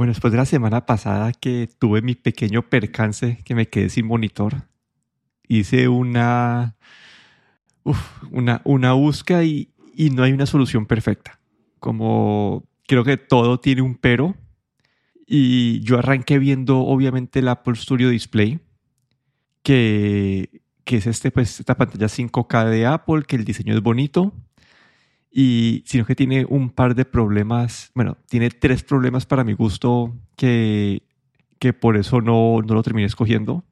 Bueno, después de la semana pasada que tuve mi pequeño percance que me quedé sin monitor, hice una, una, una búsqueda y, y no hay una solución perfecta. Como creo que todo tiene un pero. Y yo arranqué viendo obviamente el Apple Studio Display, que, que es este, pues, esta pantalla 5K de Apple, que el diseño es bonito, y sino que tiene un par de problemas, bueno, tiene tres problemas para mi gusto que, que por eso no, no lo terminé escogiendo.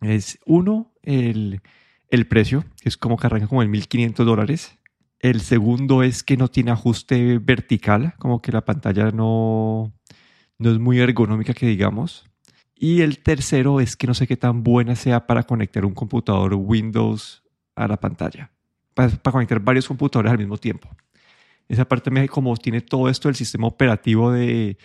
Es uno, el, el precio, que es como que arranca como en 1500 dólares. El segundo es que no tiene ajuste vertical, como que la pantalla no, no es muy ergonómica que digamos. Y el tercero es que no sé qué tan buena sea para conectar un computador Windows a la pantalla para, conectar varios computadores al mismo tiempo. Esa parte, me, como tiene todo esto del sistema operativo de...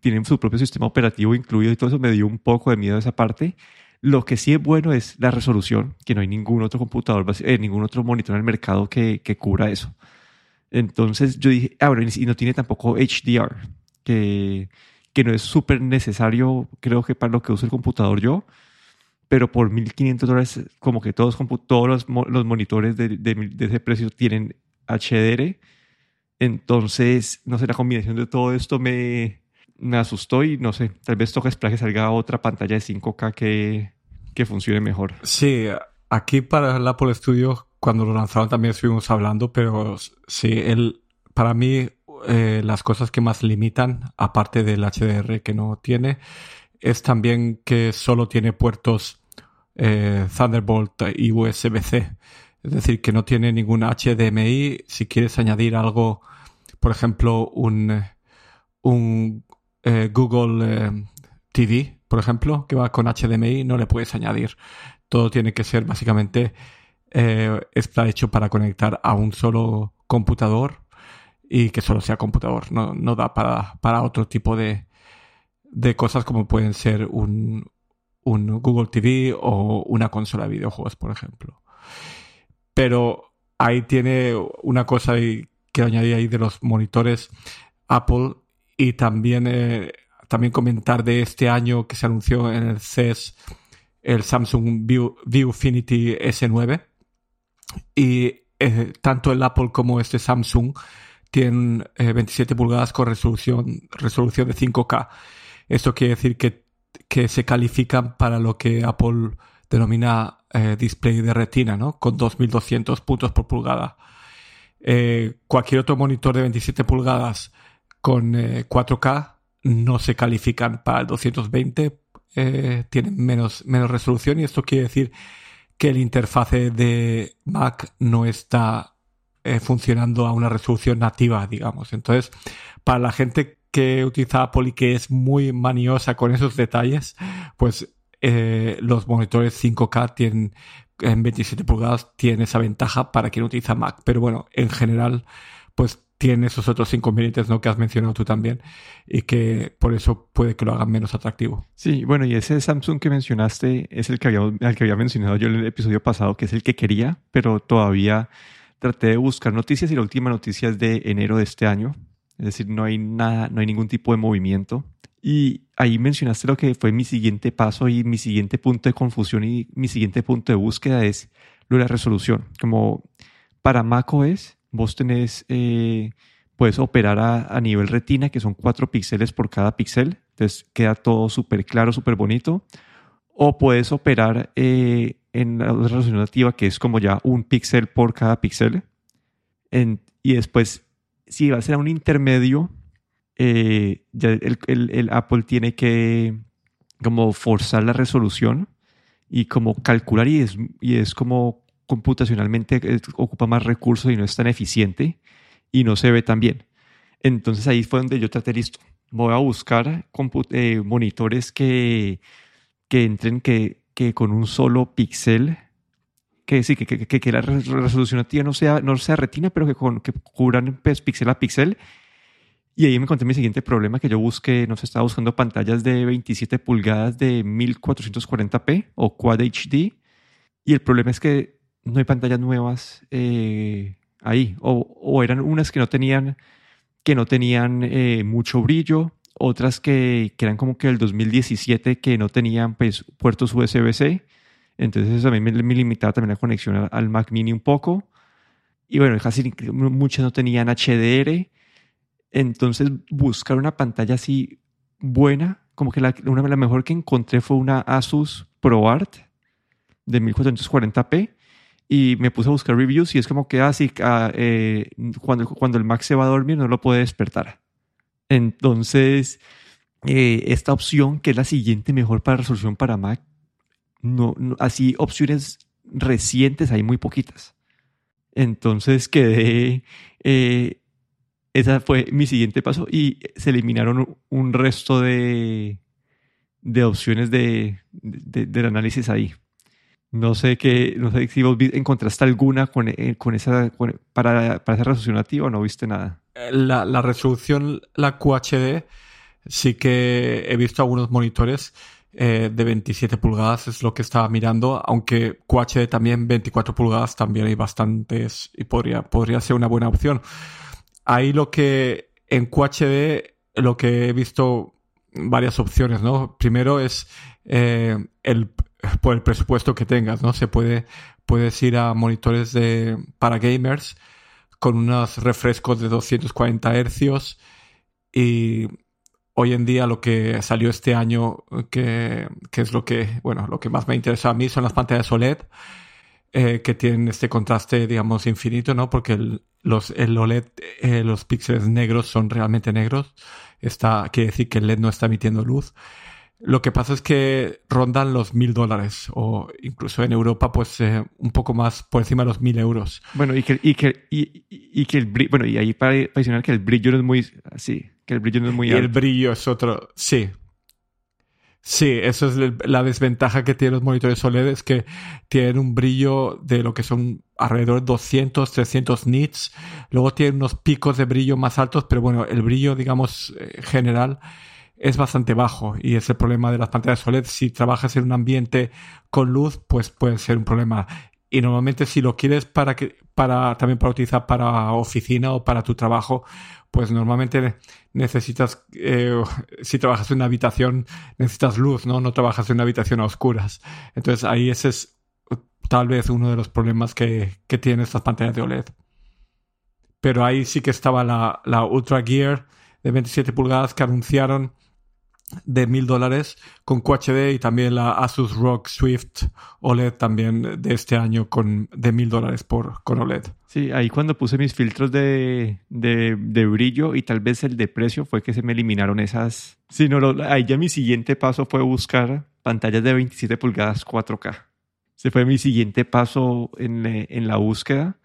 Tienen su propio sistema operativo incluido y todo eso me dio un poco de miedo esa parte. Lo que sí es bueno es la resolución, que no hay ningún otro computador, eh, ningún otro monitor en el mercado que, que cubra eso. Entonces yo dije, ah, bueno, y no tiene tampoco HDR, que, que no es súper necesario, creo que para lo que uso el computador yo, pero por 1.500 dólares, como que todos, todos los, los monitores de, de, ese precio tienen HDR. Entonces, no sé, la combinación de todo esto me, me asustó y no sé, tal vez toca esperar que salga otra pantalla de 5K que, que funcione mejor. Sí, aquí para el Apple Studio, cuando lo lanzaron también estuvimos hablando, pero sí, el, para mí eh, las cosas que más limitan, aparte del HDR que no tiene, es también que solo tiene puertos eh, Thunderbolt y USB-C. Es decir, que no tiene ningún HDMI. Si quieres añadir algo, por ejemplo, un, un eh, Google eh, TV, por ejemplo, que va con HDMI, no le puedes añadir. Todo tiene que ser básicamente, está hecho para conectar a un solo computador y que solo sea computador. No, no da para, para otro tipo de, de cosas como pueden ser un, un Google TV o una consola de videojuegos, por ejemplo. Pero ahí tiene una cosa que añadí ahí de los monitores Apple y también, eh, también comentar de este año que se anunció en el CES el Samsung View, Viewfinity S9 y eh, tanto el Apple como este Samsung tienen 27 eh, pulgadas con resolución, resolución de 5K. Esto quiere decir que que se califican para lo que Apple denomina eh, display de retina, ¿no? Con 2200 puntos por pulgada. Eh, cualquier otro monitor de 27 pulgadas con 4K eh, no se califican para el 220, tienen menos, menos resolución y esto quiere decir que el interfase de Mac no está funcionando a una resolución nativa, digamos. Entonces, para la gente que utiliza Apple y que es muy maniosa con esos detalles, pues eh, los monitores 5K tienen en 27 pulgadas tienen esa ventaja para quien utiliza Mac. Pero bueno, en general, pues tiene esos otros inconvenientes ¿no? que has mencionado tú también y que por eso puede que lo hagan menos atractivo. Sí, bueno, y ese Samsung que mencionaste es el que había, el que había mencionado yo en el episodio pasado, que es el que quería, pero todavía traté de buscar noticias y la última noticia es de enero de este año, es decir, no hay nada, no hay ningún tipo de movimiento. Y ahí mencionaste lo que fue mi siguiente paso y mi siguiente punto de confusión y mi siguiente punto de búsqueda es lo de la resolución. Como para macOS, vos tenés, eh, puedes operar a, nivel retina, que son cuatro píxeles por cada píxel. Entonces queda todo súper claro, súper bonito. O puedes operar eh, en la resolución nativa, que es como ya un píxel por cada píxel. y después si va a ser un intermedio, eh, el, Apple tiene que como forzar la resolución y como calcular y es, y es como computacionalmente eh, ocupa más recursos y no es tan eficiente y no se ve tan bien. Entonces ahí fue donde yo traté listo. Voy a buscar eh, monitores que, que entren que, que con un solo píxel que sí, que, que, que, la resolución activa no sea, no sea retina, pero que, con, que cubran píxel a píxel. Y ahí me encontré mi siguiente problema, que yo busqué, no sé, estaba buscando pantallas de 27 pulgadas de 1440p o Quad HD. Y el problema es que no hay pantallas nuevas eh, ahí. O, o, eran unas que no tenían, que no tenían eh, mucho brillo, otras que, que eran como que del 2017 que no tenían pues, puertos USB-C. Entonces eso a mí me, me limitaba también la conexión al, al Mac Mini un poco. Y bueno, casi muchas no tenían HDR. Entonces buscar una pantalla así buena, como que la, una las mejor que encontré fue una Asus ProArt de 1440p y me puse a buscar reviews y es como que así ah, eh, cuando, cuando el Mac se va a dormir no lo puede despertar. Entonces, eh, esta opción, que es la siguiente mejor para resolución para Mac, no, así opciones recientes hay muy poquitas. Entonces quedé, eh, esa fue mi siguiente paso y se eliminaron un resto de, de opciones de, del análisis ahí. No sé qué, no sé si vos encontraste alguna con, eh, con esa, para, para esa resolución nativa o no viste nada. La, la, resolución, la QHD, sí que he visto algunos monitores eh, de 27 pulgadas, es lo que estaba mirando, aunque QHD también 24 pulgadas, también hay bastantes y podría, podría ser una buena opción. Ahí lo que en QHD, lo que he visto varias opciones, ¿no? Primero es eh, el por el presupuesto que tengas, ¿no? Se puede, puedes ir a monitores de, para gamers con unos refrescos de 240 hercios y hoy en día lo que salió este año, que, que, es lo que, bueno, lo que más me interesa a mí son las pantallas OLED, eh, que tienen este contraste, digamos, infinito, ¿no? Porque el, los, el OLED, eh, los píxeles negros son realmente negros. Está, quiere decir que el LED no está emitiendo luz. Lo que pasa es que rondan los mil dólares o incluso en Europa pues eh, un poco más por encima de los mil euros. Bueno, y que, y que, y, y que el brillo, bueno, y ahí para mencionar que el brillo no es muy así, que el brillo no es muy y alto. el brillo es otro, sí. Sí, eso es la desventaja que tienen los monitores OLED, es que tienen un brillo de lo que son alrededor de 200, 300 nits. Luego tienen unos picos de brillo más altos, pero bueno, el brillo, digamos, eh, general es bastante bajo y es el problema de las pantallas OLED. Si trabajas en un ambiente con luz, pues puede ser un problema. Y normalmente si lo quieres para que, para, también para utilizar para oficina o para tu trabajo, pues normalmente necesitas, eh, si trabajas en una habitación, necesitas luz, ¿no? No trabajas en una habitación a oscuras. Entonces ahí ese es tal vez uno de los problemas que, que tienen estas pantallas de OLED. Pero ahí sí que estaba la, la Ultra Gear de 27 pulgadas que anunciaron de mil dólares con QHD y también la Asus ROG Swift OLED también de este año con de mil dólares por con OLED. Sí, ahí cuando puse mis filtros de, de, de, brillo y tal vez el de precio fue que se me eliminaron esas. Sí, no, ahí ya mi siguiente paso fue buscar pantallas de 27 pulgadas 4K. Ese fue mi siguiente paso en, en la búsqueda.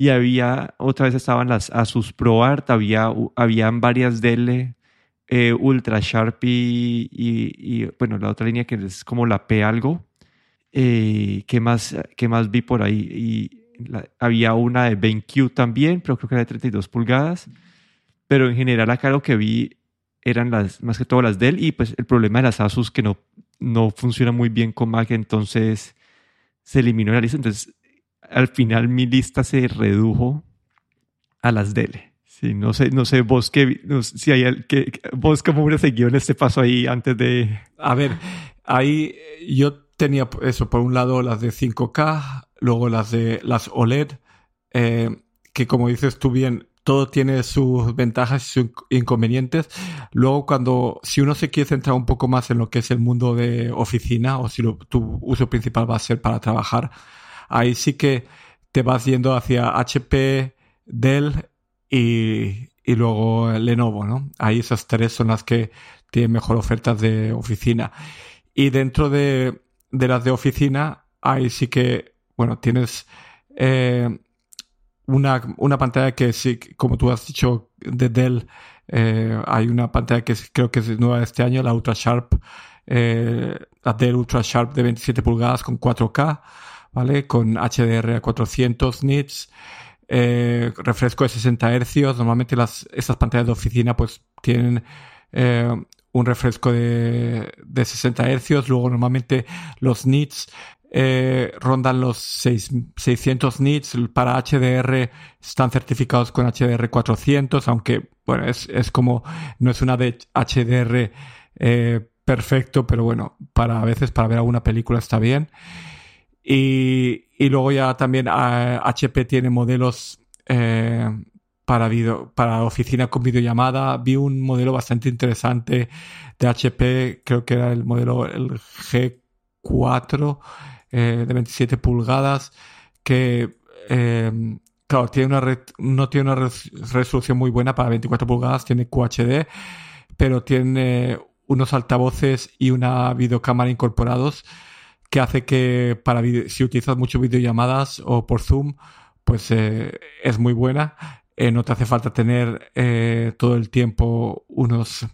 Y había, otra vez estaban las Asus ProArt, había, habían varias Dell eh, Ultra Sharp y, y, bueno, la otra línea que es como la P algo. Eh, ¿qué, más, ¿Qué más vi por ahí? Y la, había una de BenQ también, pero creo que era de 32 pulgadas. Pero en general acá lo que vi eran las, más que todo las Dell y pues el problema de las Asus que no, no funciona muy bien con Mac, entonces se eliminó la lista. Entonces al final mi lista se redujo a las Dell. Sí, no sé, no sé vos qué, no sé, si hay que, vos cómo hubieras seguido en este paso ahí antes de. A ver, ahí yo tenía eso, por un lado las de 5K, luego las de las OLED, eh, que como dices tú bien, todo tiene sus ventajas y sus inconvenientes. Luego, cuando, si uno se quiere centrar un poco más en lo que es el mundo de oficina, o si tu uso principal va a ser para trabajar, ahí sí que te vas yendo hacia HP, Dell y, y luego Lenovo, ¿no? Ahí esas tres son las que tienen mejor ofertas de oficina. Y dentro de, de las de oficina, ahí sí que, bueno, tienes eh, una, una pantalla que sí, como tú has dicho, de Dell, eh, hay una pantalla que creo que es nueva este año, la Ultra Sharp, eh, la Dell Ultra Sharp de 27 pulgadas con 4K, ¿vale? Con HDR a 400 nits eh, refresco de 60 hercios. Normalmente las, estas pantallas de oficina pues tienen eh, un refresco de, de 60 hercios. Luego normalmente los nits eh, rondan los 6, 600 nits. Para HDR están certificados con HDR 400, aunque bueno, es, es como, no es una de HDR perfecto, pero bueno, para a veces para ver alguna película está bien. Y, y luego ya también HP tiene modelos eh, para, video, para oficina con videollamada. Vi un modelo bastante interesante de HP, creo que era el modelo el G4 eh, de 27 pulgadas, que eh, claro, tiene una no tiene una resolución muy buena para 24 pulgadas, tiene QHD, pero tiene unos altavoces y una videocámara incorporados que hace que para si utilizas mucho videollamadas o por Zoom, pues eh, es muy buena. Eh, no te hace falta tener eh, todo el tiempo unos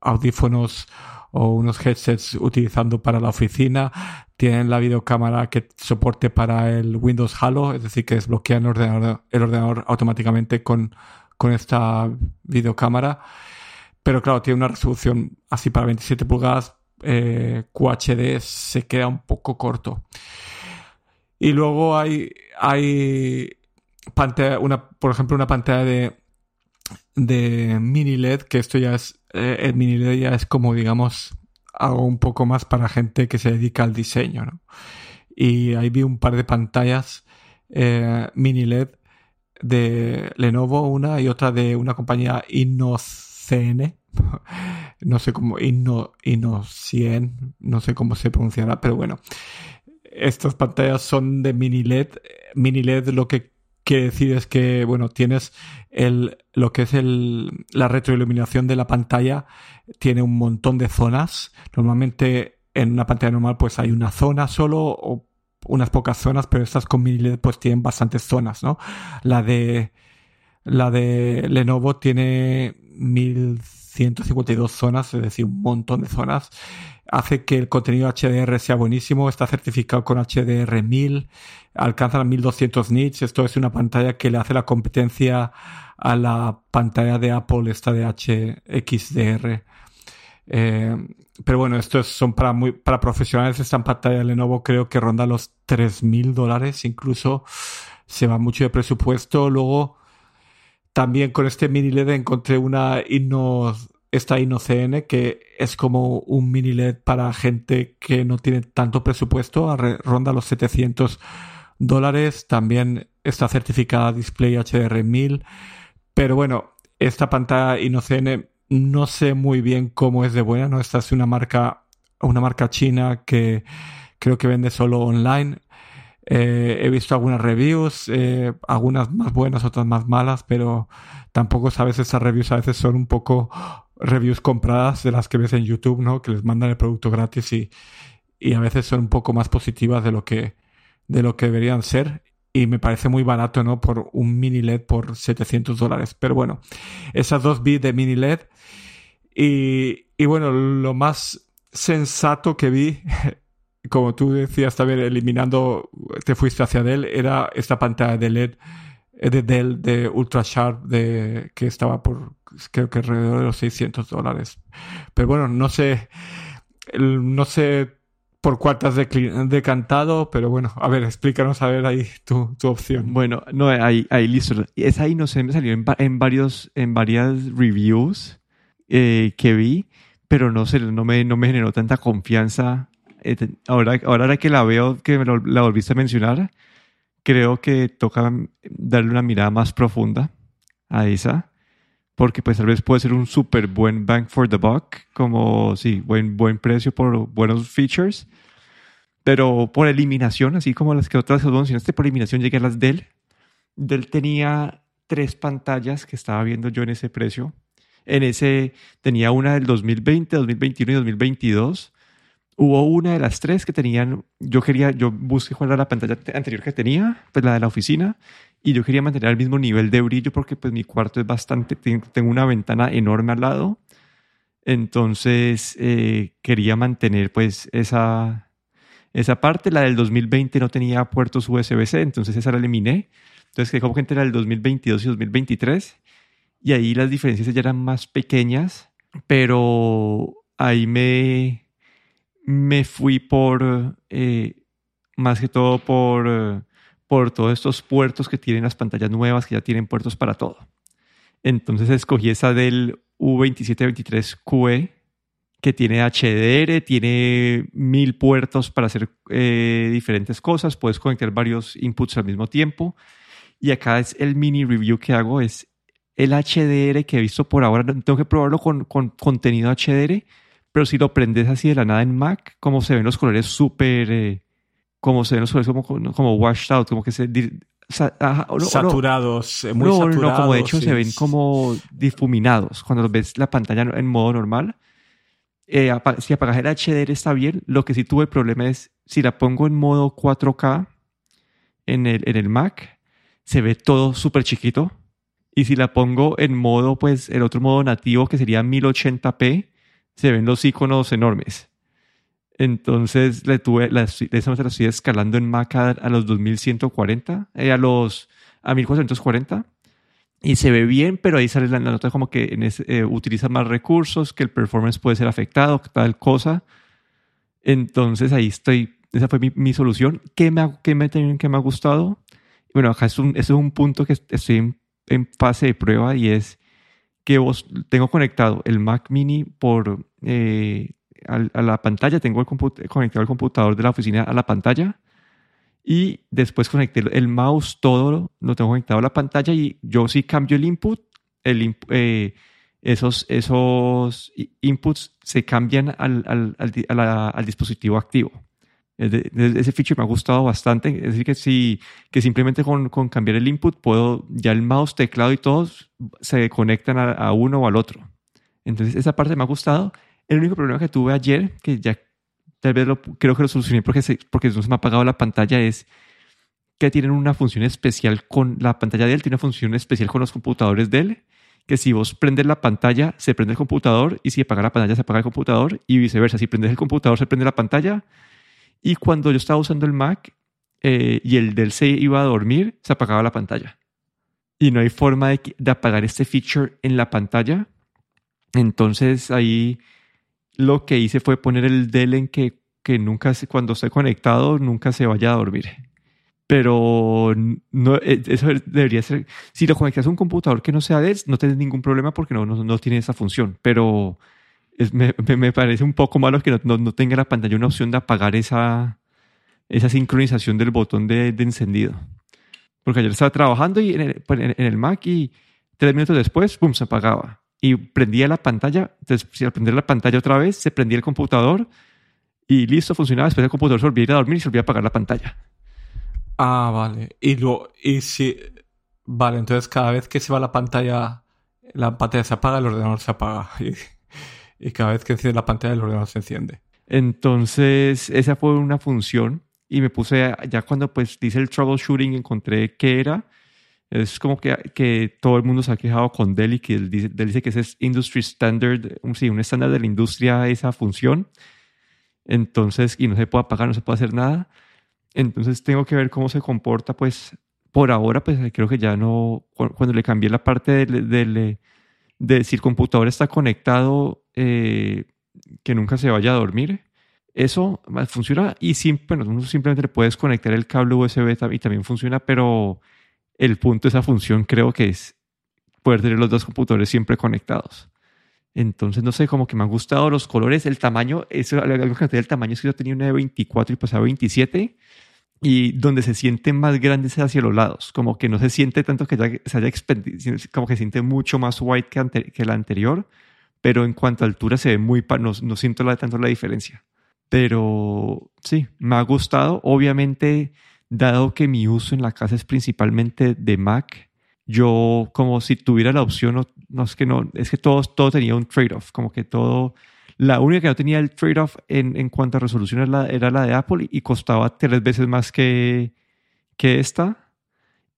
audífonos o unos headsets utilizando para la oficina. Tienen la videocámara que soporte para el Windows Halo, es decir, que desbloquean el ordenador, el ordenador automáticamente con, con esta videocámara. Pero claro, tiene una resolución así para 27 pulgadas, eh, QHD se queda un poco corto. Y luego hay, hay pantalla, una, por ejemplo, una pantalla de, de mini LED, que esto ya es, eh, el mini LED ya es como, digamos, algo un poco más para gente que se dedica al diseño. Y ahí vi un par de pantallas eh, mini LED de Lenovo, una y otra de una compañía InnoCN, no sé cómo, Inno, Inno100, no sé cómo se pronunciará, pero bueno, estas pantallas son de mini LED. Mini LED lo que quiere decir es que, bueno, tienes el, lo que es el, la retroiluminación de la pantalla, tiene un montón de zonas. Normalmente en una pantalla normal pues hay una zona solo o unas pocas zonas, pero estas con mini LED pues tienen bastantes zonas, ¿no? La de, la de Lenovo tiene 1152 zonas, es decir, un montón de zonas hace que el contenido HDR sea buenísimo, está certificado con HDR 1000, alcanza los 1200 nits, esto es una pantalla que le hace la competencia a la pantalla de Apple, esta de HXDR. Eh, pero bueno, estos son para muy, para profesionales. Esta pantalla de Lenovo creo que ronda los 3000 dólares, incluso se va mucho de presupuesto. Luego, también con este mini LED encontré una Inno esta InnoCN, que es como un mini LED para gente que no tiene tanto presupuesto, ronda los 700 dólares. También está certificada Display HDR 1000. Pero bueno, esta pantalla InnoCN no sé muy bien cómo es de buena, ¿no? Esta es una marca, una marca china que creo que vende solo online. Eh, he visto algunas reviews, eh, algunas más buenas, otras más malas, pero tampoco sabes, esas reviews a veces son un poco reviews compradas de las que ves en YouTube, ¿no? Que les mandan el producto gratis y, y a veces son un poco más positivas de lo que, de lo que deberían ser. Y me parece muy barato, ¿no? Por un mini LED por 700 dólares. Pero bueno, esas dos vi de mini LED. Y, y bueno, lo más sensato que vi, como tú decías también, eliminando, te fuiste hacia Dell, era esta pantalla de LED de Dell de Ultra Sharp de, que estaba por creo que alrededor de los 600 dólares. Pero bueno, no sé, no sé por cuál has decantado, pero bueno, a ver, explícanos a ver ahí tu, tu opción. Bueno, no, ahí, ahí listo. Esa ahí no sé, me salió en, en varios, en varias reviews eh, que vi, pero no sé, no me, no me generó tanta confianza. Eh, ahora, ahora que la veo, que la volviste a mencionar, creo que toca darle una mirada más profunda a esa, porque pues tal vez puede ser un súper buen bang for the buck, como sí, buen, buen precio por buenos features, pero por eliminación, así como las que otras mencionaste, por eliminación llegué a las Dell. Dell tenía tres pantallas que estaba viendo yo en ese precio. En ese tenía una del 2020, 2021 y 2022 Hubo una de las tres que tenían, yo quería, yo busqué cuál era la pantalla anterior que tenía, pues la de la oficina, y yo quería mantener el mismo nivel de brillo porque pues mi cuarto es bastante, tengo una ventana enorme al lado, entonces eh, quería mantener pues esa, esa parte. La del 2020 no tenía puertos USB-C, entonces esa la eliminé. Entonces que como que entre la del 2022 y 2023, y ahí las diferencias ya eran más pequeñas, pero ahí me me fui por, eh, más que todo por, por todos estos puertos que tienen las pantallas nuevas, que ya tienen puertos para todo. Entonces escogí esa del U2723QE que tiene HDR, tiene mil puertos para hacer eh, diferentes cosas, puedes conectar varios inputs al mismo tiempo. Y acá es el mini review que hago, es el HDR que he visto por ahora. Tengo que probarlo con, con contenido HDR, pero si lo prendes así de la nada en Mac, como se ven los colores súper, eh, como se ven los colores como, como washed out, como que se... saturados, eh, muy saturados. No, como de hecho se ven como difuminados cuando ves la pantalla en modo normal eh, si apagas el HDR está bien. Lo que sí tuve problema es si la pongo en modo 4K en el, en el Mac, se ve todo súper chiquito. Y si la pongo en modo, pues el otro modo nativo que sería 1080p, se ven los iconos enormes. Entonces le tuve, la, esa la estoy escalando en Mac a, los 2140, eh, a los a 1440 y se ve bien, pero ahí sale la, nota como que en eh, utiliza más recursos, que el performance puede ser afectado, tal cosa. Entonces ahí estoy, esa fue mi, solución. ¿Qué me, qué me, me ha gustado? Bueno, acá es un, es un punto que estoy en, fase de prueba y es que vos tengo conectado el Mac Mini por eh, a, la pantalla, tengo el conectado el computador de la oficina a la pantalla y después conecté el mouse, todo lo tengo conectado a la pantalla y yo sí cambio el input, eh, esos, inputs se cambian al dispositivo activo. Ese feature me ha gustado bastante. Es decir, que, si, que simplemente con, con, cambiar el input, puedo, ya el mouse, teclado y todos se conectan a, a, uno o al otro. Entonces, esa parte me ha gustado. El único problema que tuve ayer, que ya tal vez lo, creo que lo solucioné porque, se, porque no se me ha apagado la pantalla, es que tienen una función especial con la pantalla de él, tiene una función especial con los computadores de él, que si vos prendes la pantalla, se prende el computador, y si apaga la pantalla, se apaga el computador, y viceversa. Si prendes el computador, se prende la pantalla. Y cuando yo estaba usando el Mac eh, y el del se iba a dormir, se apagaba la pantalla. Y no hay forma de, apagar este feature en la pantalla. Entonces ahí lo que hice fue poner el Dell en que, que nunca, cuando esté conectado, nunca se vaya a dormir. Pero no, e, eso debería ser. Si lo conectas a un computador que no sea Dell, no tienes ningún problema porque no, no, tiene esa función. Pero me, me, parece un poco malo que no, no, tenga la pantalla una opción de apagar esa, esa sincronización del botón de, de encendido. Porque ayer estaba trabajando y en el, pues, en el Mac y tres minutos después, ¡pum!, se apagaba y prendía la pantalla. Entonces, si al prender la pantalla otra vez, se prendía el computador y listo, funcionaba. Después el computador se volvía a ir a dormir y se volvía a apagar la pantalla. Ah, vale. Y, lo, y si. Vale, entonces cada vez que se va la pantalla, la pantalla se apaga, el ordenador se apaga. Y, cada vez que la pantalla, el ordenador se enciende. Entonces, esa fue una función. Y me puse, ya cuando pues dice el troubleshooting, encontré qué era es como que, que todo el mundo se ha quejado con Dell y que él dice, dice que ese es industry standard, un, sí, un estándar de la industria esa función. Entonces, y no se puede apagar, no se puede hacer nada. Entonces tengo que ver cómo se comporta, pues por ahora, pues creo que ya no, cuando le cambié la parte de, de, si el computador está conectado, eh, que nunca se vaya a dormir, eso funciona y bueno, simplemente le puedes conectar el cable USB y también funciona, pero el punto de esa función creo que es poder tener los dos computadores siempre conectados. Entonces, no sé, como que me han gustado los colores, el tamaño, eso, algo que el tamaño es que yo tenía una de 24 y pasaba 27 y donde se siente más grande es hacia los lados, como que no se siente tanto que se haya expandido, como que se siente mucho más white que, que la anterior, pero en cuanto a altura se ve muy, no, no siento la, tanto la diferencia. Pero sí, me ha gustado. Obviamente, dado que mi uso en la casa es principalmente de Mac, yo como si tuviera la opción, no, es que no, es que todo, todo tenía un trade-off, como que todo, la única que no tenía el trade-off en, en, cuanto a resolución era la, era la de Apple y costaba tres veces más que, que esta.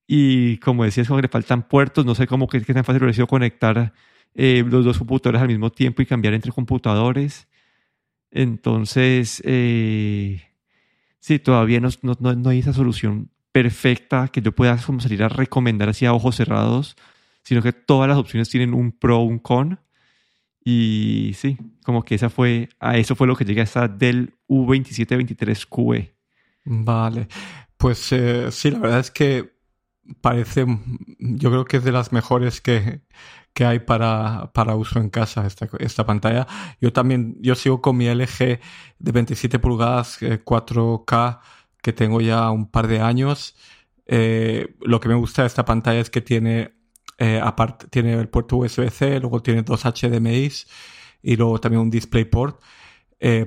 Y como decías, como que le faltan puertos, no sé cómo que, que tan fácil hubiera sido conectar eh, los dos computadores al mismo tiempo y cambiar entre computadores. Entonces, eh, Sí, todavía no, no, no, hay esa solución perfecta que yo pueda como salir a recomendar así a ojos cerrados, sino que todas las opciones tienen un pro, un con. Y sí, como que esa fue, a eso fue lo que llegué hasta del U2723QE. Vale, pues eh, sí, la verdad es que parece, yo creo que es de las mejores que, que hay para, para uso en casa esta, esta pantalla. Yo también, yo sigo con mi LG de 27 pulgadas 4K eh, que tengo ya un par de años. Eh, lo que me gusta de esta pantalla es que tiene, eh, aparte, tiene el puerto USB-C, luego tiene dos HDMI y luego también un DisplayPort.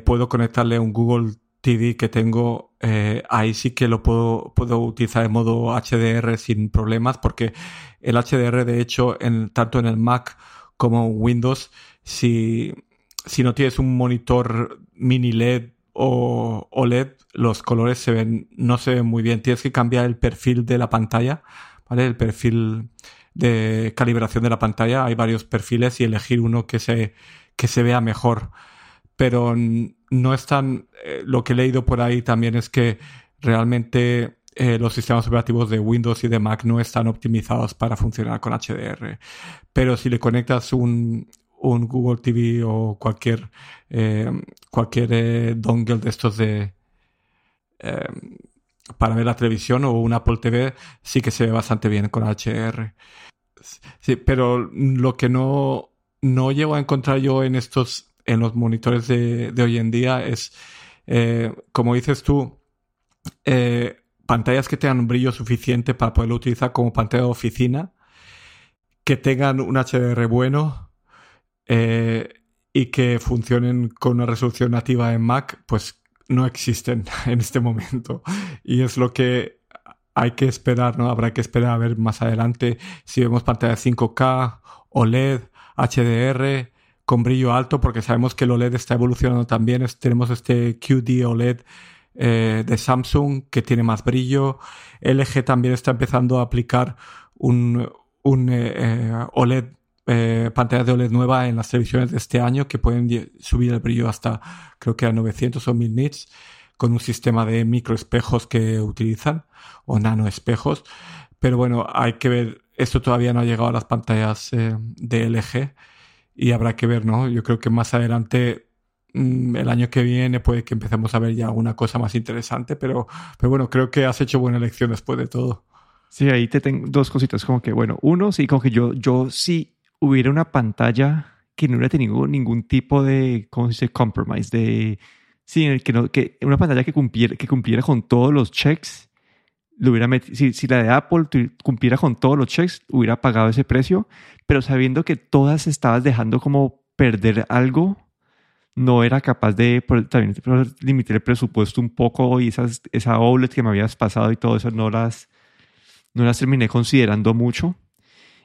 Puedo conectarle un Google TV que tengo, eh, ahí sí que lo puedo, puedo utilizar en modo HDR sin problemas, porque el HDR, de hecho, en, tanto en el Mac como en Windows, si, si no tienes un monitor mini LED o OLED, los colores se ven, no se ven muy bien. Tienes que cambiar el perfil de la pantalla, ¿vale? El perfil de calibración de la pantalla. Hay varios perfiles y elegir uno que se, que se vea mejor. Pero no están, eh, lo que he leído por ahí también es que realmente eh, los sistemas operativos de Windows y de Mac no están optimizados para funcionar con HDR. Pero si le conectas un, un Google TV o cualquier, eh, cualquier dongle de estos de para ver la televisión o un Apple TV, sí que se ve bastante bien con HDR. Sí, pero lo que no, no llego a encontrar yo en estos en los monitores de, hoy en día es, eh, como dices tú, eh, pantallas que tengan un brillo suficiente para poderlo utilizar como pantalla de oficina, que tengan un HDR bueno eh, y que funcionen con una resolución nativa en Mac, pues no existen en este momento. Y es lo que hay que esperar, ¿no? Habrá que esperar a ver más adelante si vemos pantallas 5K, OLED, HDR, con brillo alto, porque sabemos que el OLED está evolucionando también. tenemos este QD OLED eh, de Samsung que tiene más brillo. LG también está empezando a aplicar un, un eh, eh, OLED, pantalla de OLED nueva en las televisiones de este año que pueden subir el brillo hasta creo que a 900 o 1000 nits con un sistema de microespejos que utilizan o nano espejos. Pero bueno, hay que ver, esto todavía no ha llegado a las pantallas de LG y habrá que ver, ¿no? Yo creo que más adelante, mm, el año que viene, puede que empecemos a ver ya alguna cosa más interesante, pero, pero bueno, creo que has hecho buena elección después de todo. Sí, ahí te tengo dos cositas, como que, bueno, uno, sí, como que yo, yo si hubiera una pantalla que no hubiera tenido ningún tipo de, ¿cómo se dice? Compromise, de, sí, que, no, que una pantalla que cumpliera, que cumpliera con todos los checks, lo hubiera si, si, la de Apple cumpliera con todos los checks, hubiera pagado ese precio, pero sabiendo que todas estabas dejando como perder algo, no era capaz de también limitar el presupuesto un poco y esas, esa OLED que me habías pasado y todo eso no las, no las terminé considerando mucho.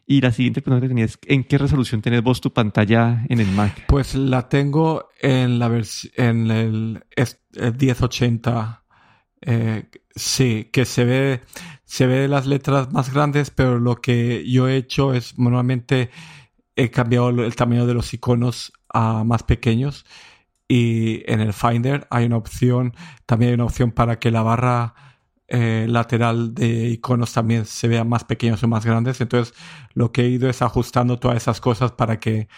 Y la siguiente pregunta que tenías, ¿en qué resolución tenés vos tu pantalla en el Mac? Pues la tengo en, la en el, el 1080 eh, sí, que se ve, se ve las letras más grandes, pero lo que yo he hecho es normalmente he cambiado el tamaño de los iconos a más pequeños y en el Finder hay una opción, también hay una opción para que la barra eh, lateral de iconos también se vea más pequeños o más grandes. Entonces lo que he ido es ajustando todas esas cosas para que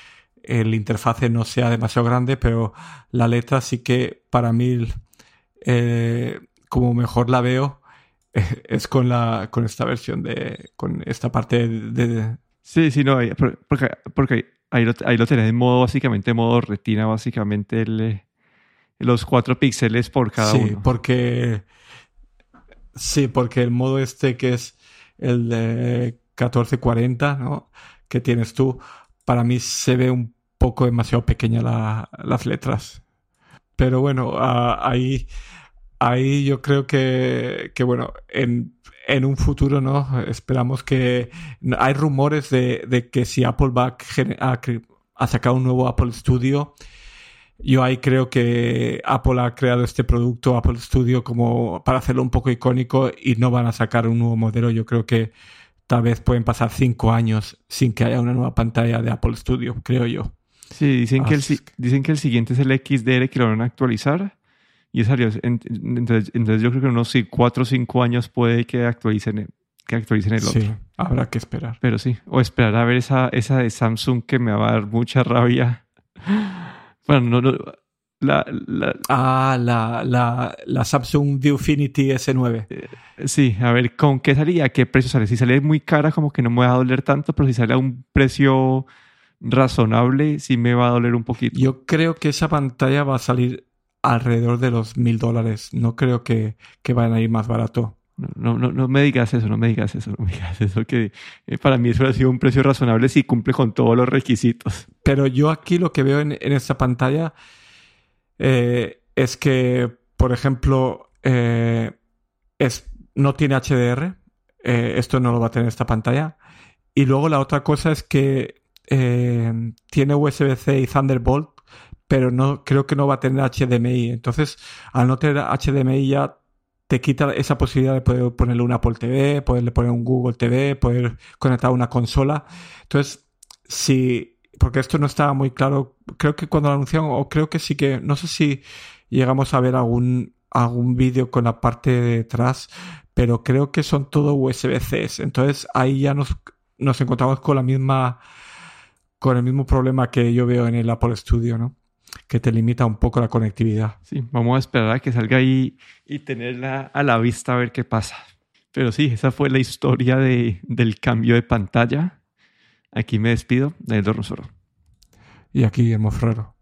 el interfase no sea demasiado grande, pero la letra sí que para mí eh, como mejor la veo es con la con esta versión de con esta parte de, sí sí no porque, porque ahí lo, ahí lo tenés en modo básicamente modo retina básicamente el, los cuatro píxeles por cada sí, uno. porque sí porque el modo este que es el de 1440 no que tienes tú para mí se ve un poco demasiado pequeña la, las letras. Pero bueno ahí ahí yo creo que, que bueno, en, en, un futuro, ¿no? Esperamos que... Hay rumores de, de que si Apple va a, a, sacar un nuevo Apple Studio, yo ahí creo que Apple ha creado este producto, Apple Studio, como para hacerlo un poco icónico y no van a sacar un nuevo modelo. Yo creo que tal vez pueden pasar cinco años sin que haya una nueva pantalla de Apple Studio, creo yo. Sí, dicen, que el, dicen que el siguiente es el XDR que lo van a actualizar y salió. Entonces, entonces yo creo que unos 4 o 5 años puede que actualicen, que actualicen el otro. Sí, habrá que esperar. Pero sí, o esperar a ver esa, esa de Samsung que me va a dar mucha rabia. Bueno, no, La, la, Ah, la, la, la Samsung Viewfinity S9. sí, a ver, ¿con qué salía? ¿A qué precio sale? Si sale muy cara, como que no me va a doler tanto, pero si sale a un precio razonable, sí me va a doler un poquito. Yo creo que esa pantalla va a salir alrededor de los mil dólares. No creo que, que vayan a ir más barato. No, no, no, me digas eso, no me digas eso, no me digas eso, que eh, para mí eso ha sido un precio razonable si cumple con todos los requisitos. Pero yo aquí lo que veo en, en esta pantalla eh, es que, por ejemplo, eh, es, no tiene HDR. Eh, esto no lo va a tener esta pantalla. Y luego la otra cosa es que tiene USB-C y Thunderbolt, pero no creo que no va a tener HDMI. Entonces, al no tener HDMI ya te quita esa posibilidad de poder ponerle un Apple TV, poderle poner un Google TV, poder conectar una consola. Entonces, si porque esto no estaba muy claro. Creo que cuando lo anunciaron, o creo que sí que, no sé si llegamos a ver algún, algún vídeo con la parte de detrás, pero creo que son todo USB-Cs. Entonces ahí ya nos, nos encontramos con la misma, con el mismo problema que yo veo en el Apple Studio, ¿no? Que te limita un poco la conectividad. Sí, vamos a esperar a que salga ahí y tenerla a la vista a ver qué pasa. Pero sí, esa fue la historia de, del cambio de pantalla. Aquí me despido de Rosoro. Y aquí Guillermo Ferrero.